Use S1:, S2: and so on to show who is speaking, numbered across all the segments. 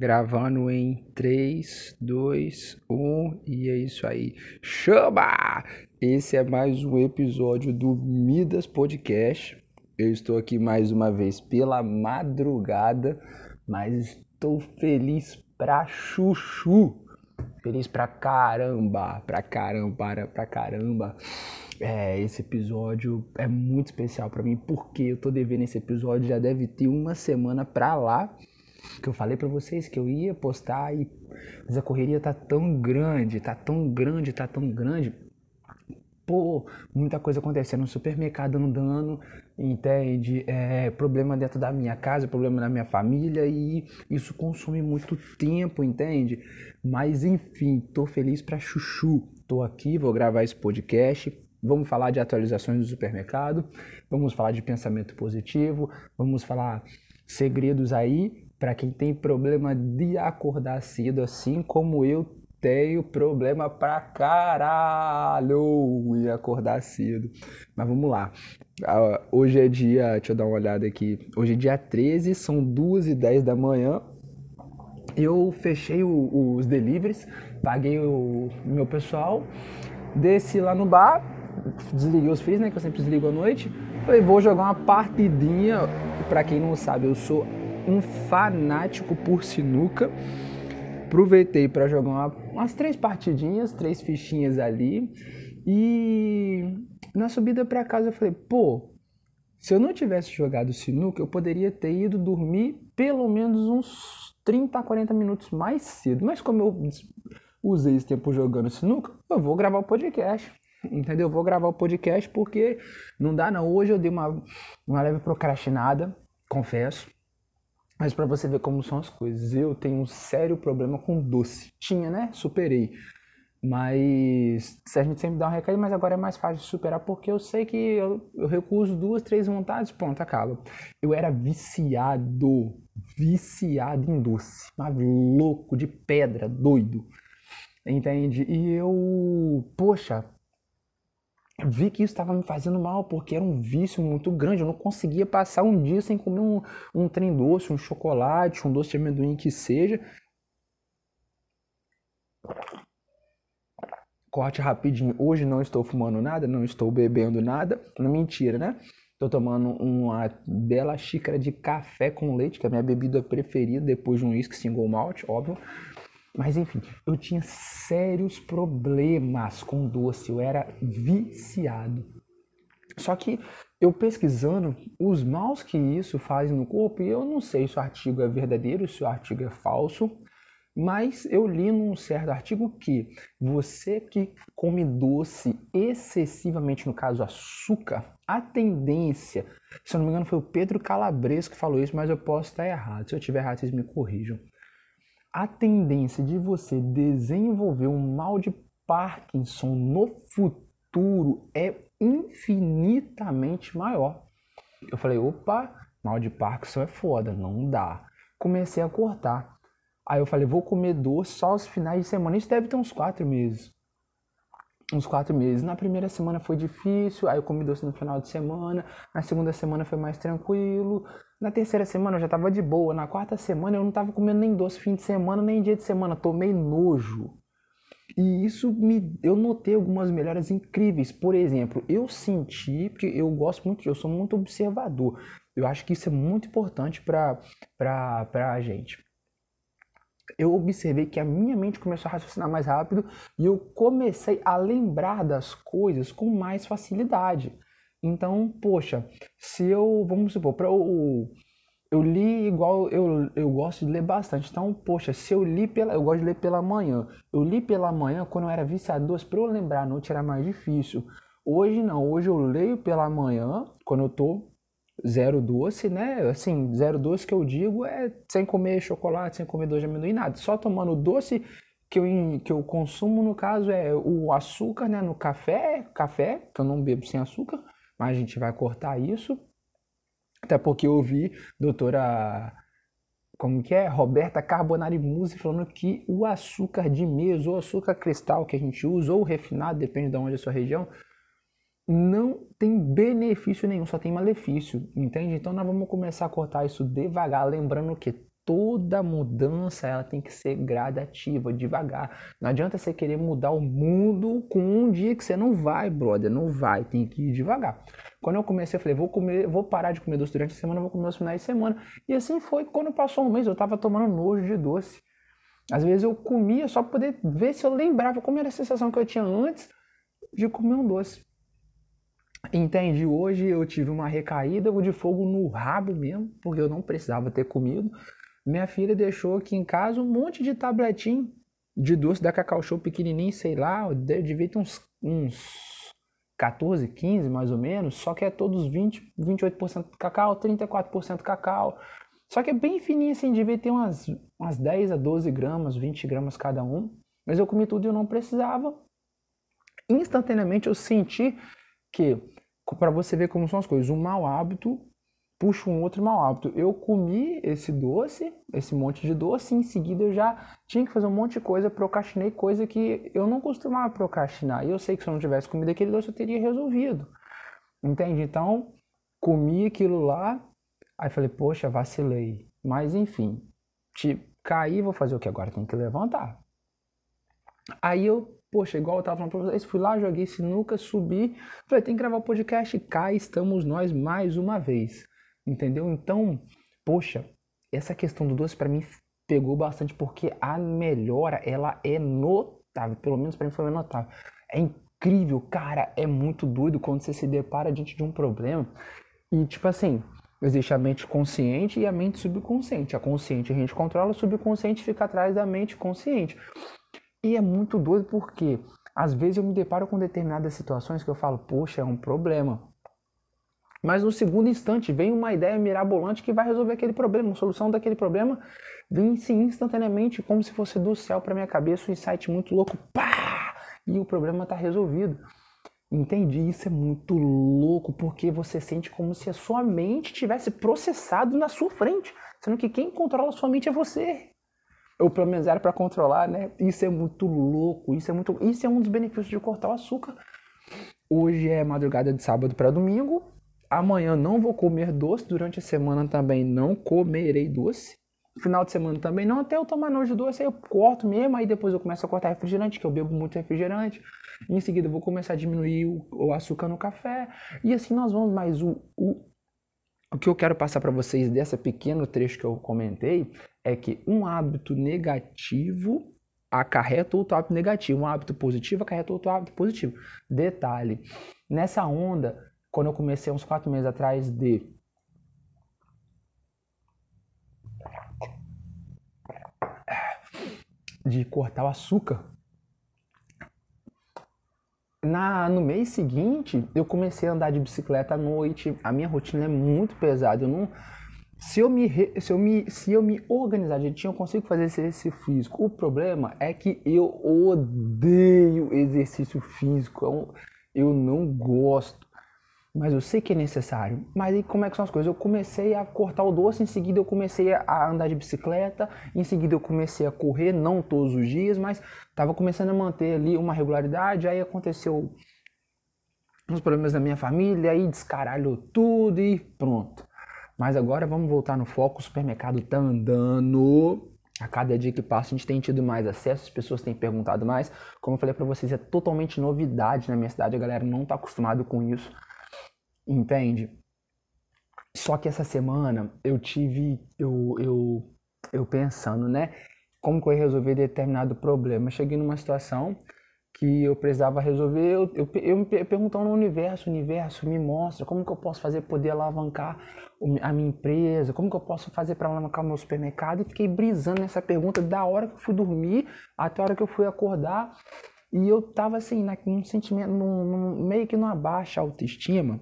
S1: Gravando em 3, 2, 1 e é isso aí. Chama! Esse é mais um episódio do Midas Podcast. Eu estou aqui mais uma vez pela madrugada, mas estou feliz pra chuchu. Feliz pra caramba, pra caramba, pra, caramba. É, esse episódio é muito especial para mim porque eu tô devendo esse episódio já deve ter uma semana pra lá que eu falei para vocês que eu ia postar e mas a correria tá tão grande, tá tão grande, tá tão grande. Pô, muita coisa acontecendo no supermercado andando, entende? É, problema dentro da minha casa, problema na minha família e isso consome muito tempo, entende? Mas enfim, tô feliz pra chuchu. Tô aqui, vou gravar esse podcast. Vamos falar de atualizações do supermercado, vamos falar de pensamento positivo, vamos falar segredos aí para quem tem problema de acordar cedo, assim como eu tenho problema pra caralho em acordar cedo. Mas vamos lá. Ah, hoje é dia, deixa eu dar uma olhada aqui. Hoje é dia 13, são 2 e 10 da manhã. Eu fechei o, os deliveries, paguei o meu pessoal, desci lá no bar, desliguei os fios, né? Que eu sempre desligo à noite. Falei, vou jogar uma partidinha. Pra quem não sabe, eu sou um fanático por sinuca. Aproveitei para jogar uma, umas três partidinhas, três fichinhas ali. E na subida para casa eu falei, pô, se eu não tivesse jogado sinuca, eu poderia ter ido dormir pelo menos uns 30 40 minutos mais cedo. Mas como eu usei esse tempo jogando sinuca, eu vou gravar o podcast. Entendeu? Eu vou gravar o podcast porque não dá não. Hoje eu dei uma, uma leve procrastinada, confesso. Mas para você ver como são as coisas, eu tenho um sério problema com doce. Tinha, né? Superei. Mas a gente sempre dá uma recaída, mas agora é mais fácil de superar porque eu sei que eu, eu recuso duas, três vontades, pronto, acaba. Eu era viciado, viciado em doce, mas louco de pedra, doido. Entende? E eu, poxa, vi que isso estava me fazendo mal, porque era um vício muito grande. Eu não conseguia passar um dia sem comer um, um trem doce, um chocolate, um doce de amendoim que seja. Corte rapidinho. Hoje não estou fumando nada, não estou bebendo nada. Não mentira, né? Estou tomando uma bela xícara de café com leite, que é a minha bebida preferida depois de um whisky single malt, óbvio. Mas enfim, eu tinha sérios problemas com doce, eu era viciado. Só que eu pesquisando os maus que isso faz no corpo, e eu não sei se o artigo é verdadeiro, se o artigo é falso, mas eu li num certo artigo que você que come doce excessivamente, no caso açúcar, a tendência, se eu não me engano foi o Pedro Calabres que falou isso, mas eu posso estar errado. Se eu estiver errado, vocês me corrijam a tendência de você desenvolver um mal de Parkinson no futuro é infinitamente maior. Eu falei, opa, mal de Parkinson é foda, não dá. Comecei a cortar. Aí eu falei, vou comer doce só os finais de semana. Isso deve ter uns quatro meses. Uns quatro meses. Na primeira semana foi difícil, aí eu comi doce no final de semana. Na segunda semana foi mais tranquilo. Na terceira semana eu já tava de boa. Na quarta semana eu não tava comendo nem doce fim de semana, nem dia de semana. Tomei nojo. E isso me, eu notei algumas melhoras incríveis. Por exemplo, eu senti, porque eu gosto muito, eu sou muito observador. Eu acho que isso é muito importante para a gente. Eu observei que a minha mente começou a raciocinar mais rápido e eu comecei a lembrar das coisas com mais facilidade. Então, poxa, se eu, vamos supor, para eu, eu li igual eu, eu gosto de ler bastante. Então, poxa, se eu li pela, eu gosto de ler pela manhã. Eu li pela manhã quando eu era viciado para eu lembrar à noite era mais difícil. Hoje não, hoje eu leio pela manhã quando eu tô zero doce, né? Assim, zero doce que eu digo é sem comer chocolate, sem comer doce de amendoim, nada. Só tomando doce que eu, que eu consumo, no caso, é o açúcar, né? No café, café, que eu não bebo sem açúcar mas a gente vai cortar isso. Até porque eu ouvi doutora como que é? Roberta Carbonari Musi falando que o açúcar de mesa ou açúcar cristal que a gente usa, ou refinado, depende de onde é a sua região, não tem benefício nenhum, só tem malefício, entende? Então nós vamos começar a cortar isso devagar, lembrando que toda mudança ela tem que ser gradativa, devagar. Não adianta você querer mudar o mundo com um dia que você não vai, brother, não vai, tem que ir devagar. Quando eu comecei, eu falei, vou comer, vou parar de comer doce durante a semana, vou comer os finais de semana. E assim foi, quando passou um mês, eu tava tomando nojo de doce. Às vezes eu comia só para poder ver se eu lembrava como era a sensação que eu tinha antes de comer um doce. Entende? Hoje eu tive uma recaída de fogo no rabo mesmo, porque eu não precisava ter comido. Minha filha deixou aqui em casa um monte de tabletinho de doce da Cacau Show pequenininho, sei lá, devia ter uns, uns 14, 15 mais ou menos, só que é todos 20, 28% cacau, 34% cacau. Só que é bem fininho assim, devia ter umas, umas 10 a 12 gramas, 20 gramas cada um. Mas eu comi tudo e eu não precisava. Instantaneamente eu senti que, para você ver como são as coisas, um mau hábito puxa um outro mau hábito. Eu comi esse doce, esse monte de doce, e em seguida eu já tinha que fazer um monte de coisa, procrastinei coisa que eu não costumava procrastinar. E eu sei que se eu não tivesse comido aquele doce eu teria resolvido. Entende? Então, comi aquilo lá, aí falei, poxa, vacilei. Mas enfim, te caí, vou fazer o que agora? Tem que levantar. Aí eu, poxa, igual eu tava falando pra vocês, fui lá, joguei sinuca, subi, falei, tem que gravar o podcast, cá estamos nós mais uma vez. Entendeu? Então, poxa, essa questão do doce para mim pegou bastante porque a melhora ela é notável, pelo menos para mim foi notável. É incrível, cara, é muito doido quando você se depara diante de um problema e tipo assim, existe a mente consciente e a mente subconsciente. A consciente a gente controla, o subconsciente fica atrás da mente consciente. E é muito doido porque às vezes eu me deparo com determinadas situações que eu falo, poxa, é um problema. Mas no segundo instante vem uma ideia mirabolante que vai resolver aquele problema, uma solução daquele problema vem sim instantaneamente, como se fosse do céu para minha cabeça, um insight muito louco, pá! E o problema está resolvido. Entendi, isso é muito louco, porque você sente como se a sua mente tivesse processado na sua frente, sendo que quem controla a sua mente é você. Ou pelo menos era para controlar, né? Isso é muito louco, isso é muito, isso é um dos benefícios de cortar o açúcar. Hoje é madrugada de sábado para domingo, Amanhã não vou comer doce, durante a semana também não comerei doce. Final de semana também não, até eu tomar nojo doce, aí eu corto mesmo, aí depois eu começo a cortar refrigerante, que eu bebo muito refrigerante. Em seguida eu vou começar a diminuir o, o açúcar no café. E assim nós vamos, mas o, o, o que eu quero passar para vocês dessa pequeno trecho que eu comentei é que um hábito negativo acarreta outro hábito negativo, um hábito positivo acarreta outro hábito positivo. Detalhe, nessa onda quando eu comecei uns quatro meses atrás de de cortar o açúcar. Na, no mês seguinte, eu comecei a andar de bicicleta à noite. A minha rotina é muito pesada. Eu não, se eu me, se eu me, se eu me organizar direitinho, eu consigo fazer exercício físico. O problema é que eu odeio exercício físico. Eu, eu não gosto mas eu sei que é necessário. Mas aí como é que são as coisas? Eu comecei a cortar o doce, em seguida eu comecei a andar de bicicleta, em seguida eu comecei a correr, não todos os dias, mas estava começando a manter ali uma regularidade, aí aconteceu uns problemas na minha família, aí descaralhou tudo e pronto. Mas agora vamos voltar no foco, o supermercado tá andando. A cada dia que passa a gente tem tido mais acesso, as pessoas têm perguntado mais. Como eu falei para vocês, é totalmente novidade na minha cidade, a galera não tá acostumado com isso. Entende? Só que essa semana eu tive, eu, eu, eu pensando, né? Como que eu ia resolver determinado problema. Cheguei numa situação que eu precisava resolver, eu, eu, eu me perguntando no universo, universo me mostra como que eu posso fazer poder alavancar a minha empresa, como que eu posso fazer para alavancar o meu supermercado, e fiquei brisando nessa pergunta da hora que eu fui dormir até a hora que eu fui acordar, e eu tava assim, num sentimento, num, num, meio que numa baixa autoestima,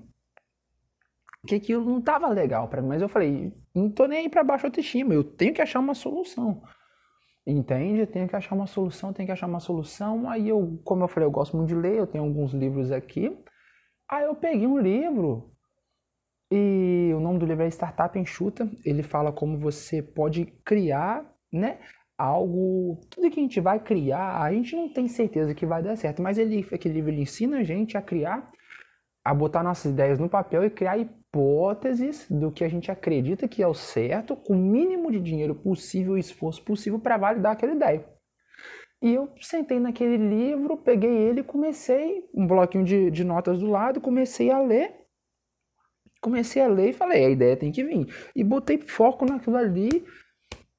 S1: que aquilo não estava legal para mim, mas eu falei, não tô nem aí para baixo autoestima, eu tenho que achar uma solução. Entende? Tenho que achar uma solução, tenho que achar uma solução. Aí eu, como eu falei, eu gosto muito de ler, eu tenho alguns livros aqui. Aí eu peguei um livro e o nome do livro é Startup Enxuta. Ele fala como você pode criar, né, algo, tudo que a gente vai criar, a gente não tem certeza que vai dar certo, mas ele, aquele livro ele ensina a gente a criar a botar nossas ideias no papel e criar e hipóteses do que a gente acredita que é o certo, com o mínimo de dinheiro possível e esforço possível para validar aquela ideia. E eu sentei naquele livro, peguei ele comecei, um bloquinho de, de notas do lado, comecei a ler. Comecei a ler e falei, a ideia tem que vir. E botei foco naquilo ali.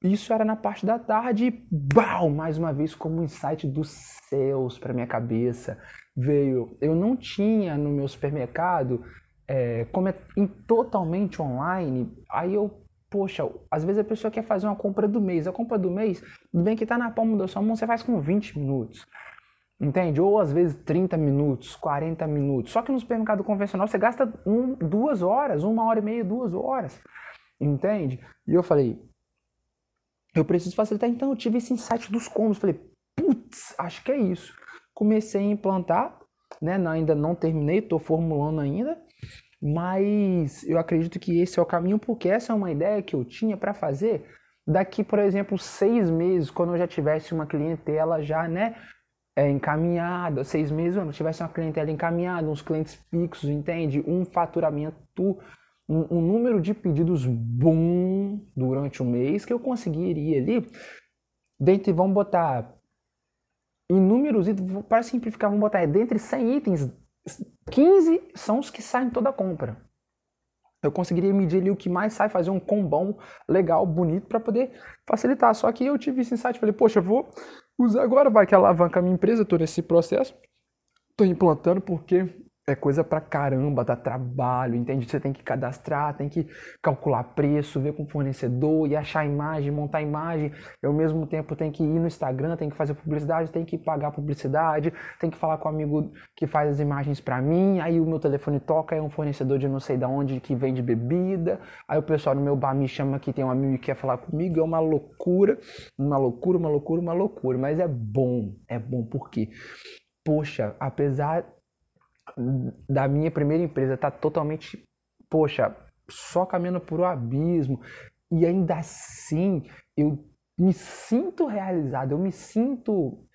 S1: Isso era na parte da tarde e, bau, mais uma vez, como um insight dos céus para minha cabeça. Veio, eu não tinha no meu supermercado, é, como é em, totalmente online, aí eu Poxa, às vezes a pessoa quer fazer uma compra do mês. A compra do mês, tudo bem que está na palma da sua mão, você faz com 20 minutos. Entende? Ou às vezes 30 minutos, 40 minutos. Só que no supermercado convencional você gasta um, duas horas, uma hora e meia, duas horas. Entende? E eu falei, eu preciso facilitar. Então eu tive esse insight dos combos. Falei, putz, acho que é isso. Comecei a implantar, né? Ainda não terminei, estou formulando ainda. Mas eu acredito que esse é o caminho, porque essa é uma ideia que eu tinha para fazer daqui, por exemplo, seis meses, quando eu já tivesse uma clientela já, né, é, encaminhada, seis meses, quando eu tivesse uma clientela encaminhada, uns clientes fixos, entende? Um faturamento, um, um número de pedidos bom durante o mês que eu conseguiria ali, dentre, vamos botar, inúmeros itens, para simplificar, vamos botar, é dentre 100 itens, 15 são os que saem toda a compra. Eu conseguiria medir ali o que mais sai, fazer um combão legal, bonito, para poder facilitar. Só que eu tive esse insight, falei, poxa, vou usar agora, vai que alavanca a minha empresa, estou nesse processo, estou implantando porque é coisa pra caramba, dá trabalho, entende? Você tem que cadastrar, tem que calcular preço, ver com o fornecedor e achar imagem, montar imagem. Eu, ao mesmo tempo, tenho que ir no Instagram, tem que fazer publicidade, tem que pagar publicidade, tem que falar com o amigo que faz as imagens para mim. Aí o meu telefone toca, é um fornecedor de não sei da onde que vende bebida. Aí o pessoal no meu bar me chama que tem um amigo que quer falar comigo. É uma loucura, uma loucura, uma loucura, uma loucura. Mas é bom, é bom porque, poxa, apesar da minha primeira empresa tá totalmente, poxa, só caminhando por o abismo. E ainda assim, eu me sinto realizado, eu me sinto.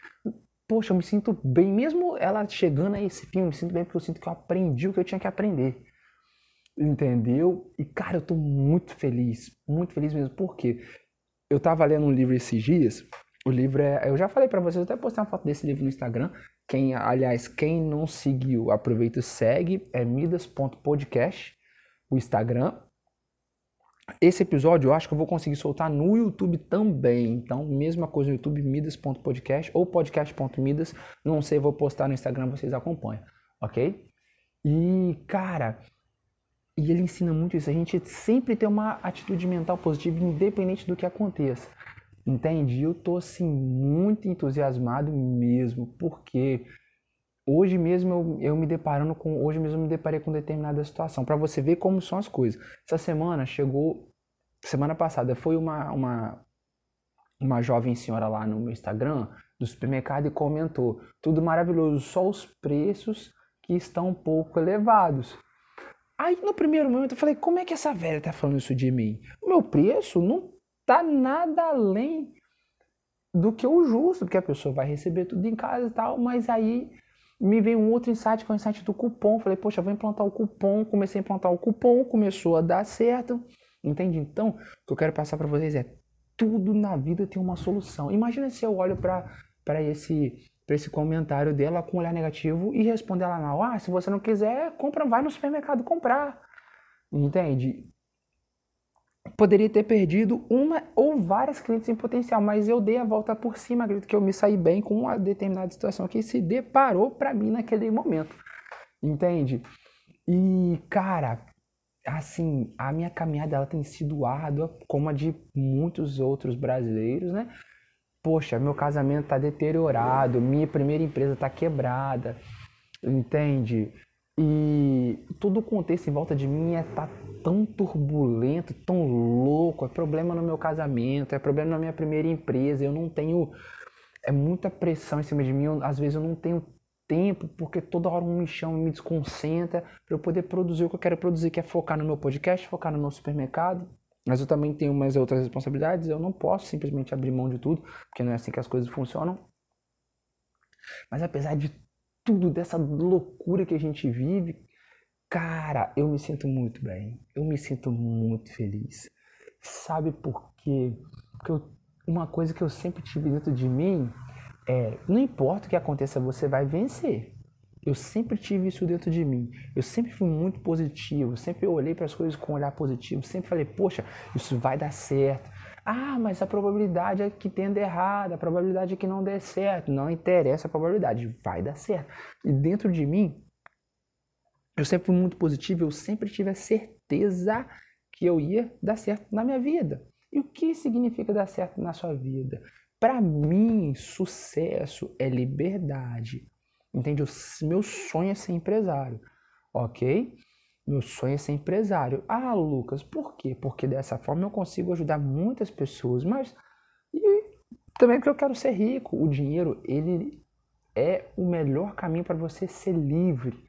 S1: Poxa, eu me sinto bem, mesmo ela chegando a esse fim, eu me sinto bem porque eu sinto que eu aprendi o que eu tinha que aprender. Entendeu? E cara, eu tô muito feliz, muito feliz mesmo, porque eu tava lendo um livro esses dias. O livro é. Eu já falei para vocês, eu até postei uma foto desse livro no Instagram. Quem, aliás, quem não seguiu, aproveita e segue, é midas.podcast, o Instagram. Esse episódio eu acho que eu vou conseguir soltar no YouTube também. Então, mesma coisa no YouTube, midas.podcast ou podcast.midas. Não sei, vou postar no Instagram, vocês acompanham, ok? E, cara, e ele ensina muito isso. A gente sempre tem uma atitude mental positiva, independente do que aconteça. Entende? Eu tô assim muito entusiasmado mesmo, porque hoje mesmo eu, eu me deparando com hoje mesmo eu me deparei com determinada situação para você ver como são as coisas. Essa semana chegou semana passada foi uma uma uma jovem senhora lá no meu Instagram do supermercado e comentou: "Tudo maravilhoso, só os preços que estão um pouco elevados". Aí no primeiro momento eu falei: "Como é que essa velha tá falando isso de mim? O meu preço não tá nada além do que o justo, porque a pessoa vai receber tudo em casa e tal, mas aí me veio um outro insight, que é o insight do cupom. Falei, poxa, vou implantar o cupom. Comecei a implantar o cupom, começou a dar certo. Entende? Então, o que eu quero passar para vocês é tudo na vida tem uma solução. Imagina se eu olho para esse para esse comentário dela com um olhar negativo e responder ela mal. Ah, se você não quiser, compra, vai no supermercado comprar. Entende? Poderia ter perdido uma ou várias clientes em potencial, mas eu dei a volta por cima, acredito que eu me saí bem com uma determinada situação que se deparou para mim naquele momento. Entende? E, cara, assim, a minha caminhada ela tem sido árdua, como a de muitos outros brasileiros, né? Poxa, meu casamento tá deteriorado, minha primeira empresa tá quebrada, entende? E todo o contexto em volta de mim é tá tão turbulento, tão louco, é problema no meu casamento, é problema na minha primeira empresa, eu não tenho é muita pressão em cima de mim, eu, às vezes eu não tenho tempo, porque toda hora um me chama, me desconcentra para eu poder produzir o que eu quero produzir, que é focar no meu podcast, focar no meu supermercado. Mas eu também tenho umas outras responsabilidades, eu não posso simplesmente abrir mão de tudo, porque não é assim que as coisas funcionam. Mas apesar de tudo, dessa loucura que a gente vive, Cara, eu me sinto muito bem. Eu me sinto muito feliz. Sabe por quê? Porque eu, uma coisa que eu sempre tive dentro de mim é: não importa o que aconteça, você vai vencer. Eu sempre tive isso dentro de mim. Eu sempre fui muito positivo. Sempre olhei para as coisas com um olhar positivo. Sempre falei: poxa, isso vai dar certo. Ah, mas a probabilidade é que tenda errado, a probabilidade é que não dê certo. Não interessa a probabilidade, vai dar certo. E dentro de mim, eu sempre fui muito positivo, eu sempre tive a certeza que eu ia dar certo na minha vida. E o que significa dar certo na sua vida? Para mim, sucesso é liberdade. Entende? O meu sonho é ser empresário, ok? Meu sonho é ser empresário. Ah, Lucas, por quê? Porque dessa forma eu consigo ajudar muitas pessoas, mas e também porque eu quero ser rico. O dinheiro, ele é o melhor caminho para você ser livre.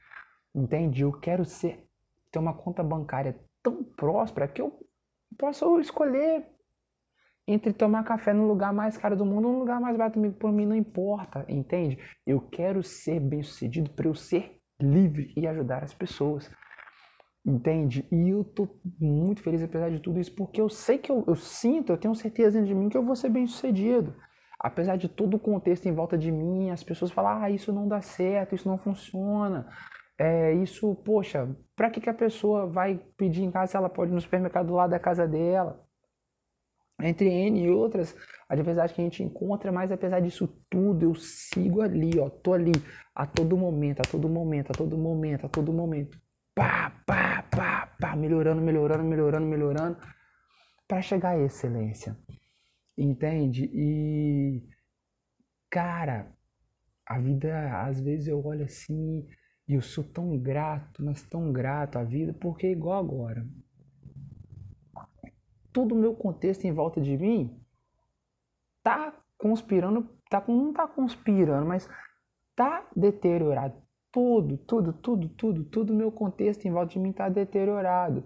S1: Entende? Eu quero ser ter uma conta bancária tão próspera que eu posso escolher entre tomar café no lugar mais caro do mundo ou no lugar mais barato por mim não importa, entende? Eu quero ser bem-sucedido para eu ser livre e ajudar as pessoas. Entende? E eu tô muito feliz apesar de tudo isso, porque eu sei que eu, eu sinto, eu tenho certeza de mim que eu vou ser bem sucedido. Apesar de todo o contexto em volta de mim, as pessoas falam, ah, isso não dá certo, isso não funciona. É, isso, poxa, para que, que a pessoa vai pedir em casa se ela pode ir no supermercado do lado da casa dela? Entre N e outras adversidades que a gente encontra, mas apesar disso tudo, eu sigo ali, ó, tô ali a todo momento, a todo momento, a todo momento, a todo momento pá, pá, pá, pá, melhorando, melhorando, melhorando, melhorando, para chegar à excelência. Entende? E, cara, a vida, às vezes eu olho assim e eu sou tão grato, mas tão grato à vida, porque é igual agora. Todo o meu contexto em volta de mim tá conspirando, tá, não tá conspirando, mas tá deteriorado tudo, tudo, tudo, tudo, tudo meu contexto em volta de mim está deteriorado.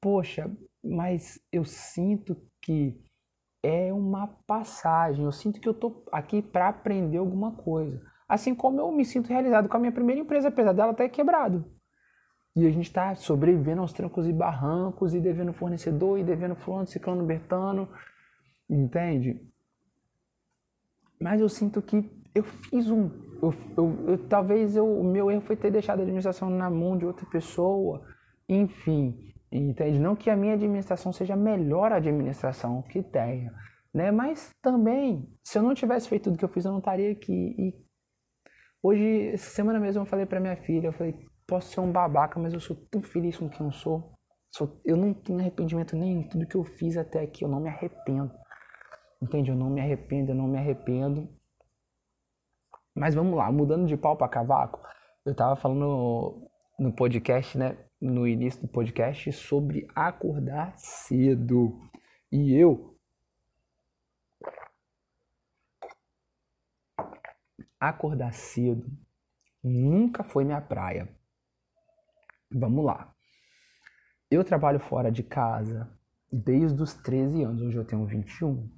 S1: Poxa, mas eu sinto que é uma passagem. Eu sinto que eu tô aqui para aprender alguma coisa. Assim como eu me sinto realizado com a minha primeira empresa, apesar dela ter quebrado. E a gente está sobrevivendo aos trancos e barrancos, e devendo fornecedor, e devendo fulano, ciclano, bertano, entende? Mas eu sinto que eu fiz um. Eu, eu, eu, talvez eu, o meu erro foi ter deixado a administração na mão de outra pessoa. Enfim, entende? Não que a minha administração seja a melhor administração que tenha, né? Mas também, se eu não tivesse feito tudo que eu fiz, eu não estaria aqui. E hoje, essa semana mesmo, eu falei para minha filha, eu falei, posso ser um babaca, mas eu sou tão feliz com quem eu sou. sou eu não tenho arrependimento nenhum. Tudo que eu fiz até aqui, eu não me arrependo. Entende? Eu não me arrependo, eu não me arrependo. Mas vamos lá, mudando de pau para cavaco, eu tava falando no podcast, né, no início do podcast sobre acordar cedo. E eu acordar cedo nunca foi minha praia. Vamos lá. Eu trabalho fora de casa desde os 13 anos, hoje eu tenho 21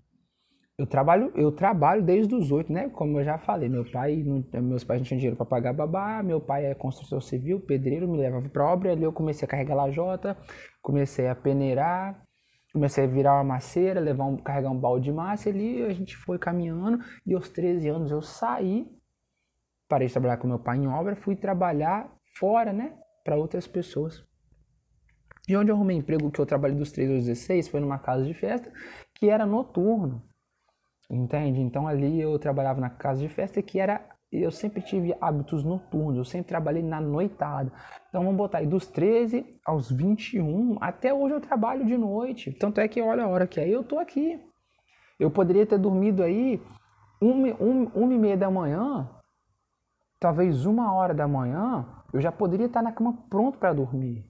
S1: eu trabalho, eu trabalho desde os oito, né? Como eu já falei, meu pai, meus pais não tinham dinheiro para pagar babá, meu pai é construtor civil, pedreiro, me levava para obra, ali eu comecei a carregar lajota, comecei a peneirar, comecei a virar uma maceira, levar um, carregar um balde de massa, ali a gente foi caminhando e aos 13 anos eu saí, parei de trabalhar com meu pai em obra, fui trabalhar fora, né, para outras pessoas. E onde eu arrumei emprego que eu trabalhei dos 13 aos 16 foi numa casa de festa que era noturno. Entende? Então ali eu trabalhava na casa de festa que era eu sempre tive hábitos noturnos, eu sempre trabalhei na noitada. Então vamos botar aí dos 13 aos 21, até hoje eu trabalho de noite. Tanto é que olha a hora que é, eu tô aqui. Eu poderia ter dormido aí uma, uma, uma e meia da manhã, talvez uma hora da manhã, eu já poderia estar na cama pronto para dormir.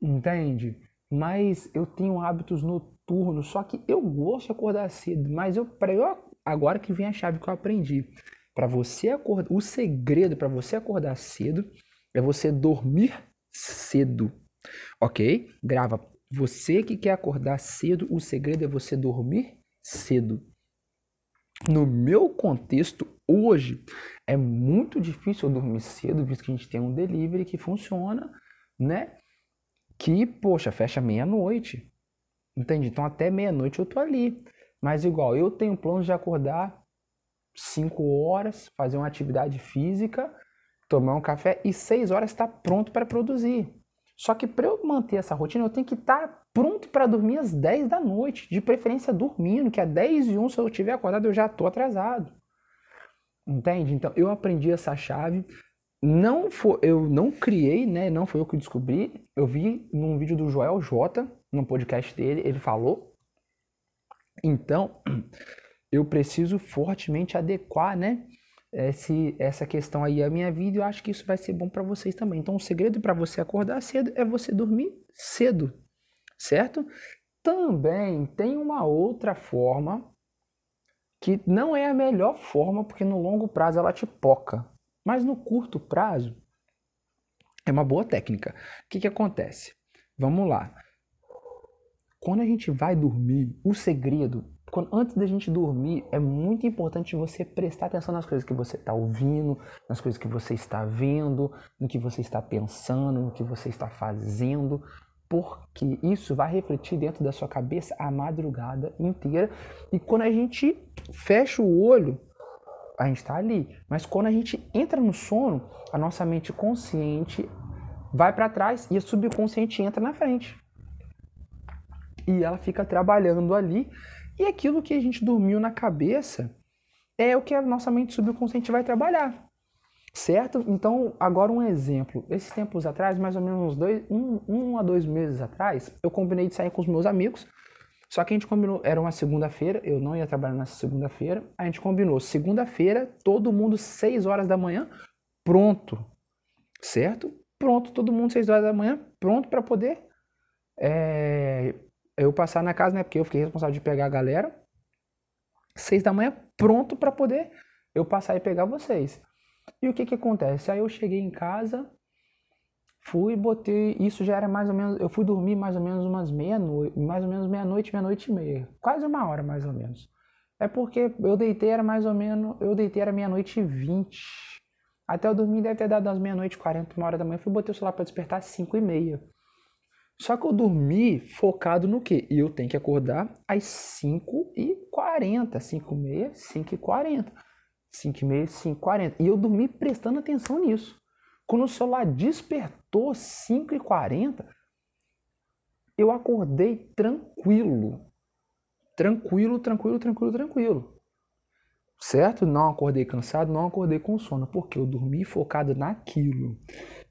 S1: Entende? Mas eu tenho hábitos noturnos turno, só que eu gosto de acordar cedo, mas eu eu agora que vem a chave que eu aprendi. Para você acordar, o segredo para você acordar cedo é você dormir cedo. OK? Grava. Você que quer acordar cedo, o segredo é você dormir cedo. No meu contexto, Hoje é muito difícil eu dormir cedo, visto que a gente tem um delivery que funciona, né? Que, poxa, fecha meia-noite. Entende? Então até meia-noite eu tô ali. Mas igual, eu tenho planos de acordar 5 horas, fazer uma atividade física, tomar um café e 6 horas estar tá pronto para produzir. Só que para eu manter essa rotina, eu tenho que estar tá pronto para dormir às 10 da noite, de preferência dormindo, que é 10 e 1, se eu tiver acordado, eu já estou atrasado. Entende? Então, eu aprendi essa chave. Não foi, eu não criei, né? Não foi eu que descobri. Eu vi num vídeo do Joel J, no podcast dele, ele falou. Então, eu preciso fortemente adequar, né? Esse, essa questão aí à minha vida. Eu acho que isso vai ser bom para vocês também. Então, o segredo para você acordar cedo é você dormir cedo, certo? Também tem uma outra forma que não é a melhor forma, porque no longo prazo ela te poca. Mas no curto prazo é uma boa técnica. O que, que acontece? Vamos lá. Quando a gente vai dormir, o segredo, quando, antes da gente dormir, é muito importante você prestar atenção nas coisas que você está ouvindo, nas coisas que você está vendo, no que você está pensando, no que você está fazendo, porque isso vai refletir dentro da sua cabeça a madrugada inteira. E quando a gente fecha o olho, a gente está ali. Mas quando a gente entra no sono, a nossa mente consciente vai para trás e a subconsciente entra na frente e ela fica trabalhando ali. E aquilo que a gente dormiu na cabeça é o que a nossa mente subconsciente vai trabalhar. Certo? Então, agora um exemplo. Esses tempos atrás, mais ou menos dois, um, um a dois meses atrás, eu combinei de sair com os meus amigos. Só que a gente combinou, era uma segunda-feira, eu não ia trabalhar nessa segunda-feira. A gente combinou, segunda-feira, todo mundo 6 horas da manhã, pronto. Certo? Pronto, todo mundo 6 horas da manhã, pronto para poder é, eu passar na casa, né? Porque eu fiquei responsável de pegar a galera. Seis da manhã, pronto para poder eu passar e pegar vocês. E o que que acontece? Aí eu cheguei em casa, fui, botei, isso já era mais ou menos, eu fui dormir mais ou menos umas meia-noite, mais ou menos meia-noite, meia-noite e meia, quase uma hora mais ou menos. É porque eu deitei era mais ou menos, eu deitei era meia-noite e vinte. Até eu dormir deve ter dado umas meia-noite quarenta, uma hora da manhã, fui botei o celular para despertar às cinco e meia. Só que eu dormi focado no quê? E eu tenho que acordar às 5h40, 5h30, 5h40. 5h30, 5h40. E eu dormi prestando atenção nisso. Quando o celular despertou 5h40, eu acordei tranquilo. Tranquilo, tranquilo, tranquilo, tranquilo. Certo? Não acordei cansado, não acordei com sono, porque eu dormi focado naquilo.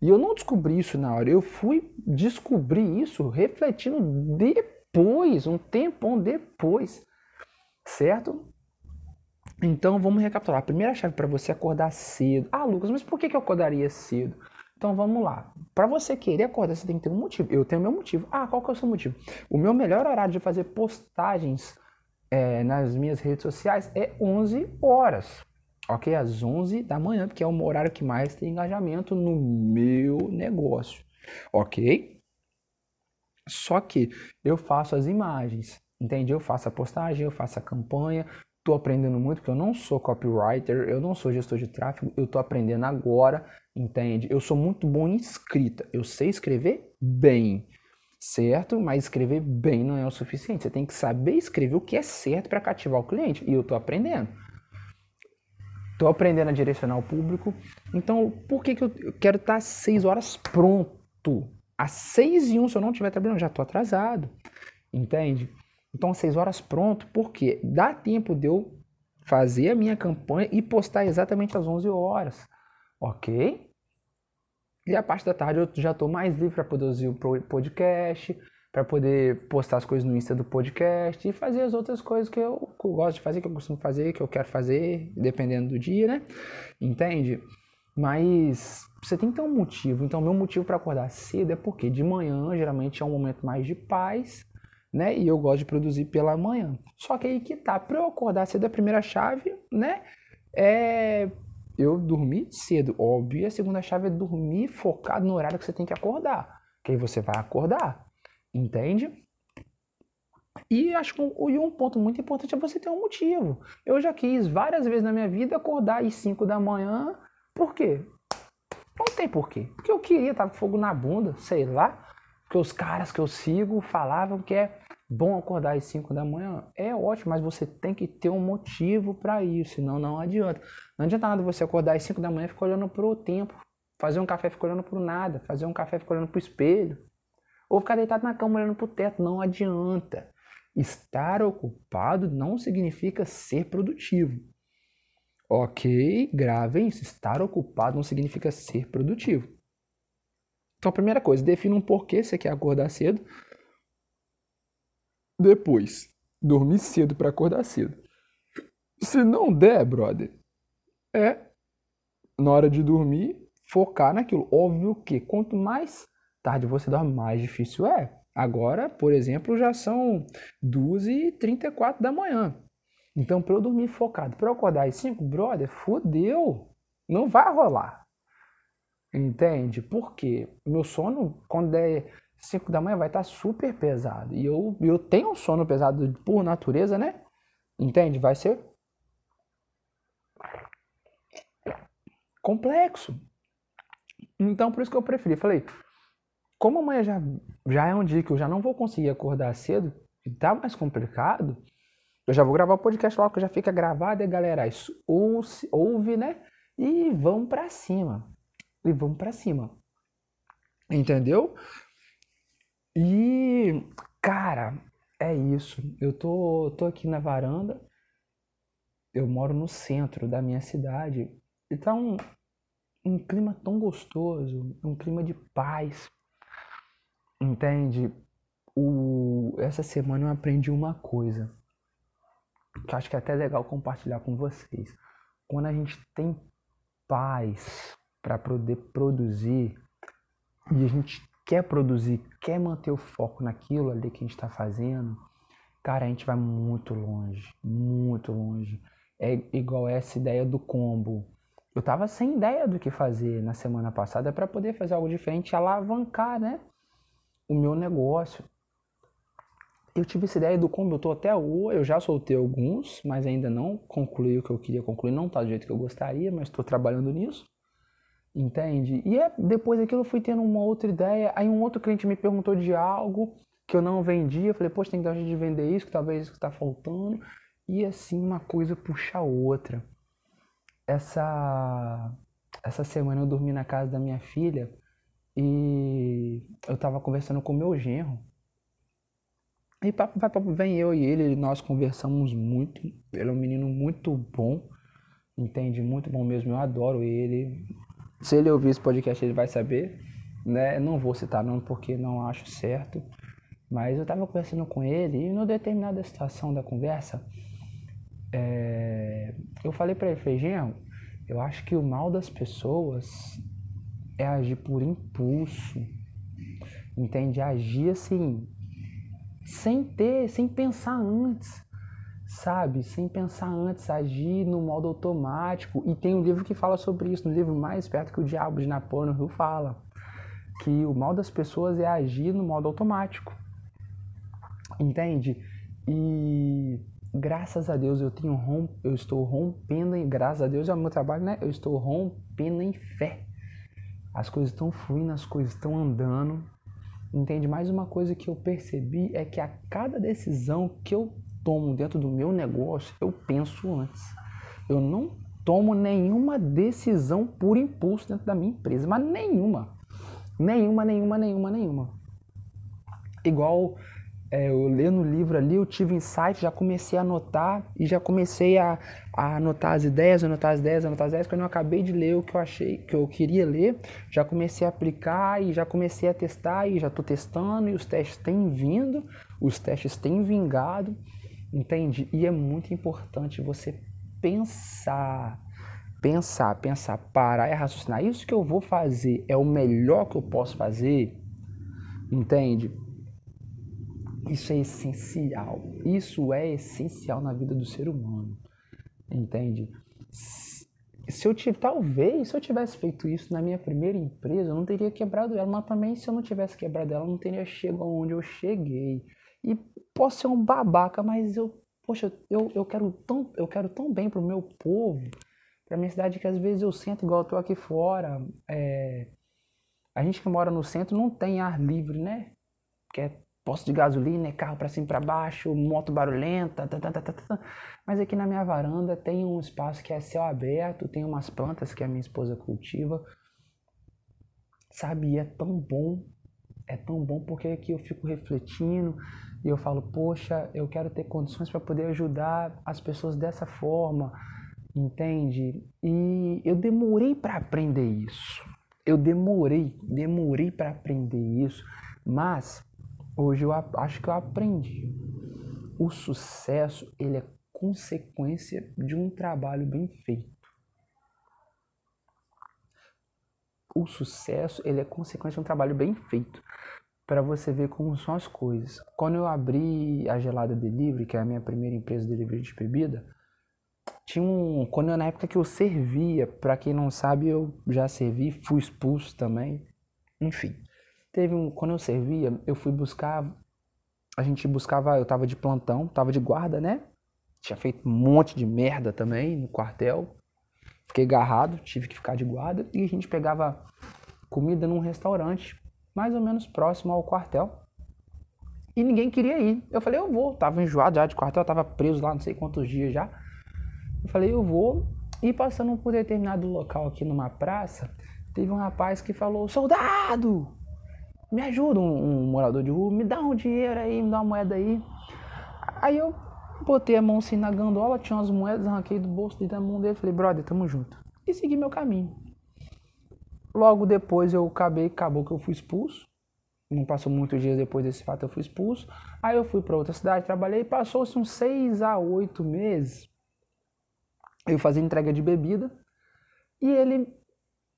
S1: E eu não descobri isso na hora, eu fui descobrir isso refletindo depois, um tempão depois, certo? Então vamos recapitular. A primeira chave para você acordar cedo. Ah, Lucas, mas por que, que eu acordaria cedo? Então vamos lá. Para você querer acordar, você tem que ter um motivo. Eu tenho meu motivo. Ah, qual que é o seu motivo? O meu melhor horário de fazer postagens é, nas minhas redes sociais é 11 horas ok? Às 11 da manhã, porque é o horário que mais tem engajamento no meu negócio, ok? Só que eu faço as imagens, entende? Eu faço a postagem, eu faço a campanha, estou aprendendo muito, porque eu não sou copywriter, eu não sou gestor de tráfego, eu estou aprendendo agora, entende? Eu sou muito bom em escrita, eu sei escrever bem, certo? Mas escrever bem não é o suficiente, você tem que saber escrever o que é certo para cativar o cliente, e eu estou aprendendo. Estou aprendendo a direcionar o público. Então, por que, que eu quero estar às 6 horas pronto? Às 6 e 1, se eu não estiver trabalhando, já estou atrasado. Entende? Então, às 6 horas pronto, porque dá tempo de eu fazer a minha campanha e postar exatamente às 11 horas. Ok? E a parte da tarde eu já estou mais livre para produzir o podcast, para poder postar as coisas no Insta do podcast e fazer as outras coisas que eu, que eu, gosto de fazer, que eu costumo fazer, que eu quero fazer, dependendo do dia, né? Entende? Mas você tem que ter um motivo. Então, meu motivo para acordar cedo é porque de manhã geralmente é um momento mais de paz, né? E eu gosto de produzir pela manhã. Só que aí que tá, para eu acordar cedo, a primeira chave, né? É eu dormir cedo, óbvio. E a segunda chave é dormir focado no horário que você tem que acordar. Que aí você vai acordar. Entende? E acho que um, um ponto muito importante é você ter um motivo. Eu já quis várias vezes na minha vida acordar às 5 da manhã. Por quê? Não tem porquê. Porque eu queria estar com fogo na bunda, sei lá. Porque os caras que eu sigo falavam que é bom acordar às 5 da manhã. É ótimo, mas você tem que ter um motivo para isso, senão não adianta. Não adianta nada você acordar às 5 da manhã e ficar olhando pro tempo. Fazer um café e ficar olhando pro nada. Fazer um café e ficar olhando pro espelho. Ou ficar deitado na cama olhando pro teto. Não adianta. Estar ocupado não significa ser produtivo. Ok, gravem isso. Estar ocupado não significa ser produtivo. Então, a primeira coisa, defina um porquê você quer acordar cedo. Depois, dormir cedo para acordar cedo. Se não der, brother, é na hora de dormir focar naquilo. Óbvio que quanto mais tarde você dorme, mais difícil é. Agora, por exemplo, já são 2h34 da manhã. Então, para eu dormir focado, para eu acordar às 5, brother, fodeu. Não vai rolar. Entende? Porque meu sono, quando é 5 da manhã, vai estar tá super pesado. E eu, eu tenho um sono pesado por natureza, né? Entende? Vai ser complexo. Então, por isso que eu preferi. Falei, como amanhã já, já é um dia que eu já não vou conseguir acordar cedo, e tá mais complicado, eu já vou gravar o podcast logo que já fica gravado, e galera, isso ouve, né? E vamos para cima. E vamos para cima. Entendeu? E, cara, é isso. Eu tô, tô aqui na varanda. Eu moro no centro da minha cidade. E tá um, um clima tão gostoso, um clima de paz. Entende? O, essa semana eu aprendi uma coisa que acho que é até legal compartilhar com vocês. Quando a gente tem paz para poder produzir e a gente quer produzir, quer manter o foco naquilo ali que a gente está fazendo, cara, a gente vai muito longe, muito longe. É igual essa ideia do combo. Eu tava sem ideia do que fazer na semana passada para poder fazer algo diferente, alavancar, né? O meu negócio. Eu tive essa ideia do como eu tô até hoje, eu já soltei alguns, mas ainda não concluí o que eu queria concluir, não tá do jeito que eu gostaria, mas estou trabalhando nisso. Entende? E é, depois daquilo eu fui tendo uma outra ideia, aí um outro cliente me perguntou de algo que eu não vendia, eu falei, poxa, tem que dar jeito de vender isso, que talvez isso que está faltando. E assim uma coisa puxa a outra. Essa essa semana eu dormi na casa da minha filha e eu tava conversando com meu genro. E papo papo vem eu e ele, nós conversamos muito. Ele é um menino muito bom, entende? Muito bom mesmo, eu adoro ele. Se ele ouvir esse podcast, ele vai saber, né? Não vou citar nome porque não acho certo. Mas eu tava conversando com ele e, numa determinada situação da conversa, é... eu falei para ele, falei, Genro, eu acho que o mal das pessoas é agir por impulso, entende? Agir assim, sem ter, sem pensar antes, sabe? Sem pensar antes, agir no modo automático. E tem um livro que fala sobre isso, no livro Mais Perto que o Diabo, de Napoleão Hill, fala que o mal das pessoas é agir no modo automático, entende? E graças a Deus eu tenho romp, eu estou rompendo em graças a Deus é o meu trabalho, né? Eu estou rompendo em fé as coisas estão fluindo, as coisas estão andando. Entende? Mais uma coisa que eu percebi é que a cada decisão que eu tomo dentro do meu negócio, eu penso antes. Eu não tomo nenhuma decisão por impulso dentro da minha empresa, mas nenhuma. Nenhuma, nenhuma, nenhuma, nenhuma. Igual é, eu lendo o livro ali, eu tive insight, já comecei a anotar e já comecei a, a anotar as ideias, anotar as ideias, anotar as ideias. Quando eu acabei de ler o que eu achei, que eu queria ler, já comecei a aplicar e já comecei a testar e já estou testando e os testes têm vindo, os testes têm vingado, entende? E é muito importante você pensar, pensar, pensar, parar e raciocinar. Isso que eu vou fazer é o melhor que eu posso fazer, entende? Isso é essencial. Isso é essencial na vida do ser humano. Entende? Se eu tivesse, talvez, se eu tivesse feito isso na minha primeira empresa, eu não teria quebrado ela, mas também se eu não tivesse quebrado ela, eu não teria chegado onde eu cheguei. E posso ser um babaca, mas eu, poxa, eu, eu quero tão, eu quero tão bem pro meu povo, pra minha cidade que às vezes eu sinto igual eu tô aqui fora. É, a gente que mora no centro não tem ar livre, né? Que é posto de gasolina, é carro para cima e para baixo, moto barulhenta, tá, tá, tá, tá, tá. mas aqui na minha varanda tem um espaço que é céu aberto, tem umas plantas que a minha esposa cultiva, sabe? E é tão bom, é tão bom porque aqui eu fico refletindo e eu falo, poxa, eu quero ter condições para poder ajudar as pessoas dessa forma, entende? E eu demorei para aprender isso. Eu demorei, demorei para aprender isso, mas Hoje eu acho que eu aprendi. O sucesso, ele é consequência de um trabalho bem feito. O sucesso, ele é consequência de um trabalho bem feito. Para você ver como são as coisas. Quando eu abri a Gelada Delivery, que é a minha primeira empresa de delivery de bebida, tinha um, quando eu, na época que eu servia, para quem não sabe, eu já servi, fui expulso também. Enfim, Teve um, quando eu servia, eu fui buscar, a gente buscava, eu tava de plantão, tava de guarda, né? Tinha feito um monte de merda também no quartel. Fiquei agarrado, tive que ficar de guarda e a gente pegava comida num restaurante mais ou menos próximo ao quartel. E ninguém queria ir. Eu falei, eu vou. Tava enjoado já de quartel, tava preso lá não sei quantos dias já. Eu falei, eu vou. E passando por determinado local aqui numa praça, teve um rapaz que falou: Soldado! Me ajuda, um, um, morador de rua, me dá um dinheiro aí, me dá uma moeda aí. Aí eu botei a mão assim na gandola, tinha umas moedas, arranquei do bolso da mão dele, falei, brother, tamo junto. E segui meu caminho. Logo depois eu acabei, acabou que eu fui expulso. Não passou muitos dias depois desse fato eu fui expulso. Aí eu fui para outra cidade, trabalhei, passou-se uns seis a oito meses. Eu fazia entrega de bebida e ele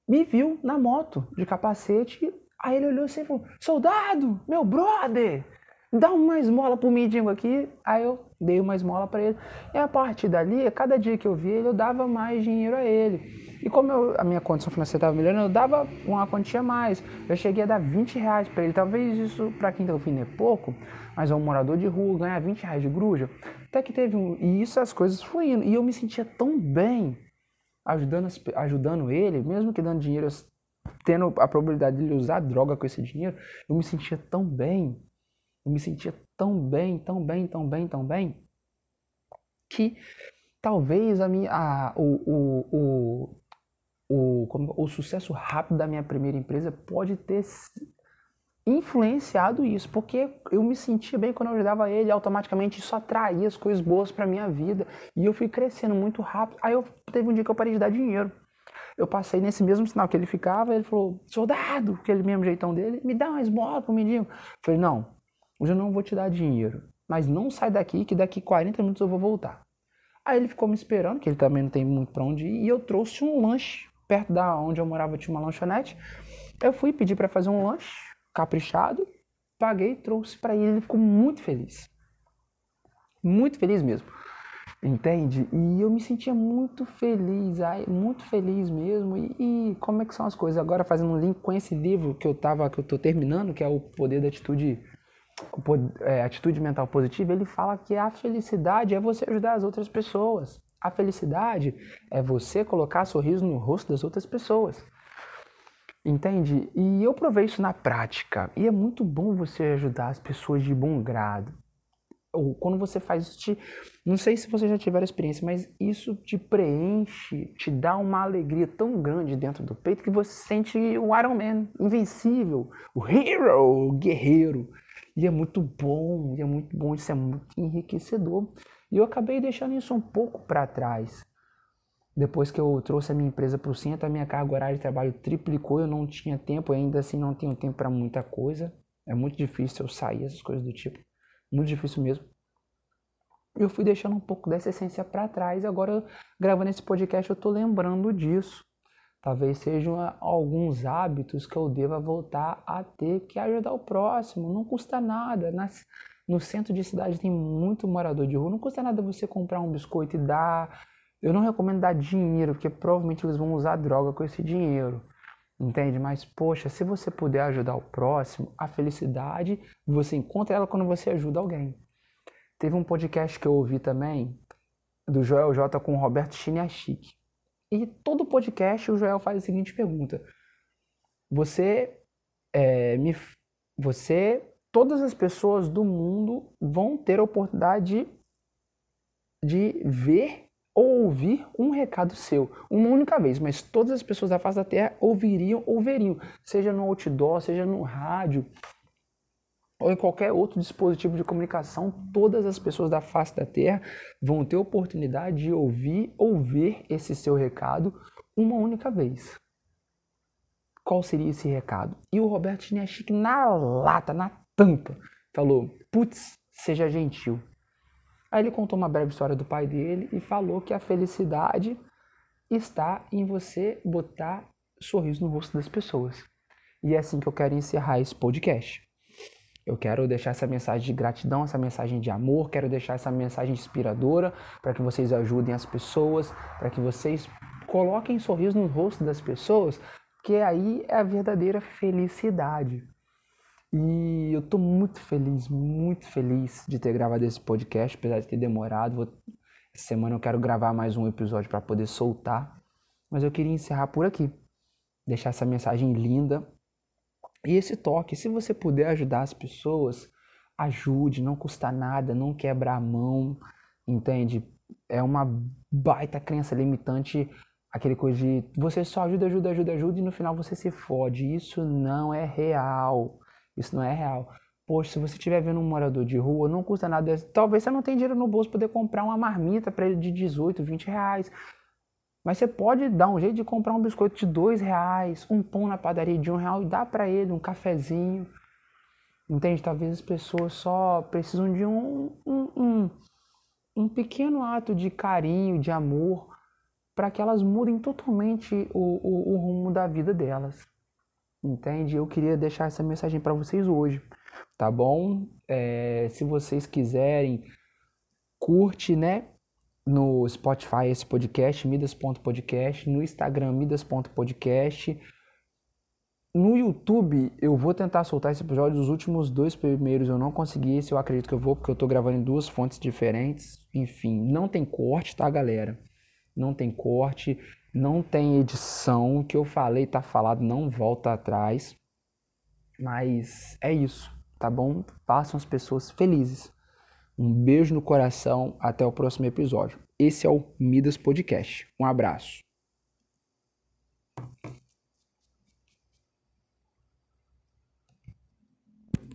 S1: me viu na moto de capacete Aí ele olhou assim e falou: Soldado, meu brother, dá uma esmola pro mendigo aqui. Aí eu dei uma esmola para ele. E a partir dali, cada dia que eu via ele, eu dava mais dinheiro a ele. E como eu, a minha condição financeira estava melhorando, eu dava uma quantia a mais. Eu cheguei a dar 20 reais para ele. Talvez isso, para quem tá ouvindo, é pouco, mas é um morador de rua ganhar 20 reais de gruja. Até que teve um. E isso as coisas fluindo. E eu me sentia tão bem ajudando, ajudando ele, mesmo que dando dinheiro tendo a probabilidade de ele usar droga com esse dinheiro, eu me sentia tão bem, eu me sentia tão bem, tão bem, tão bem, tão bem, que talvez a minha, a, o, o, o, o, como, o sucesso rápido da minha primeira empresa pode ter influenciado isso, porque eu me sentia bem quando eu ajudava ele, automaticamente isso atraía as coisas boas para minha vida, e eu fui crescendo muito rápido. Aí eu teve um dia que eu parei de dar dinheiro eu passei nesse mesmo sinal que ele ficava, ele falou, soldado, aquele mesmo jeitão dele, me dá uma esmola pro mendigo. Falei, não, hoje eu não vou te dar dinheiro, mas não sai daqui que daqui 40 minutos eu vou voltar. Aí ele ficou me esperando, que ele também não tem muito para onde ir, e eu trouxe um lanche perto da onde eu morava, tinha uma lanchonete. Eu fui pedir para fazer um lanche caprichado, paguei, trouxe para ele, ele ficou muito feliz. Muito feliz mesmo. Entende? E eu me sentia muito feliz, muito feliz mesmo. E, e, como é que são as coisas? Agora fazendo um link com esse livro que eu tava, que eu tô terminando, que é o Poder da Atitude, é, Atitude Mental Positiva, ele fala que a felicidade é você ajudar as outras pessoas. A felicidade é você colocar sorriso no rosto das outras pessoas. Entende? E eu provei isso na prática. E é muito bom você ajudar as pessoas de bom grado ou quando você faz isso, te, não sei se você já tiver experiência, mas isso te preenche, te dá uma alegria tão grande dentro do peito que você sente o Iron Man, invencível, o hero, o guerreiro. E é muito bom, e é muito bom, isso é muito enriquecedor. E eu acabei deixando isso um pouco para trás. Depois que eu trouxe a minha empresa para o centro, a minha carga horária de trabalho triplicou, eu não tinha tempo, ainda assim não tenho tempo para muita coisa. É muito difícil eu sair, essas coisas do tipo muito difícil mesmo. Eu fui deixando um pouco dessa essência para trás, agora gravando esse podcast eu tô lembrando disso. Talvez sejam alguns hábitos que eu deva voltar a ter que ajudar o próximo. Não custa nada. Nas, no centro de cidade tem muito morador de rua. Não custa nada você comprar um biscoito e dar. Eu não recomendo dar dinheiro, porque provavelmente eles vão usar droga com esse dinheiro. Entende? Mas, poxa, se você puder ajudar o próximo, a felicidade, você encontra ela quando você ajuda alguém. Teve um podcast que eu ouvi também, do Joel J com o Roberto Chiniachik. E todo podcast o Joel faz a seguinte pergunta: Você é, me, você, todas as pessoas do mundo vão ter a oportunidade de, de ver ou ouvir um recado seu, uma única vez, mas todas as pessoas da face da Terra ouviriam ou veriam, seja no outdoor, seja no rádio, ou em qualquer outro dispositivo de comunicação, todas as pessoas da face da Terra vão ter oportunidade de ouvir ou ver esse seu recado uma única vez. Qual seria esse recado? E o Roberto Chiniachik na lata, na tampa, falou: putz, seja gentil. Aí ele contou uma breve história do pai dele e falou que a felicidade está em você botar sorriso no rosto das pessoas. E é assim que eu quero encerrar esse podcast. Eu quero deixar essa mensagem de gratidão, essa mensagem de amor, quero deixar essa mensagem inspiradora para que vocês ajudem as pessoas, para que vocês coloquem sorriso no rosto das pessoas, que aí é a verdadeira felicidade. E eu tô muito feliz, muito feliz de ter gravado esse podcast, apesar de ter demorado. Vou... Essa semana eu quero gravar mais um episódio para poder soltar. Mas eu queria encerrar por aqui. Deixar essa mensagem linda. E esse toque, se você puder ajudar as pessoas, ajude, não custa nada, não quebra a mão, entende? É uma baita crença limitante aquele coisa de você só ajuda, ajuda, ajuda, ajuda e no final você se fode. Isso não é real. Isso não é real. Poxa, se você estiver vendo um morador de rua, não custa nada. Talvez você não tenha dinheiro no bolso para poder comprar uma marmita para ele de 18, 20 reais. Mas você pode dar um jeito de comprar um biscoito de dois reais, um pão na padaria de um real e dar para ele um cafezinho. Entende? Talvez as pessoas só precisam de um, um, um, um pequeno ato de carinho, de amor, para que elas mudem totalmente o, o, o rumo da vida delas. Entende? Eu queria deixar essa mensagem para vocês hoje, tá bom? É, se vocês quiserem, curte, né? No Spotify esse podcast, midas.podcast, no Instagram, midas.podcast. No YouTube, eu vou tentar soltar esse episódio. Os últimos dois primeiros eu não consegui. Esse eu acredito que eu vou, porque eu tô gravando em duas fontes diferentes. Enfim, não tem corte, tá, galera? Não tem corte. Não tem edição, o que eu falei tá falado, não volta atrás. Mas é isso, tá bom? Façam as pessoas felizes. Um beijo no coração, até o próximo episódio. Esse é o Midas Podcast. Um abraço.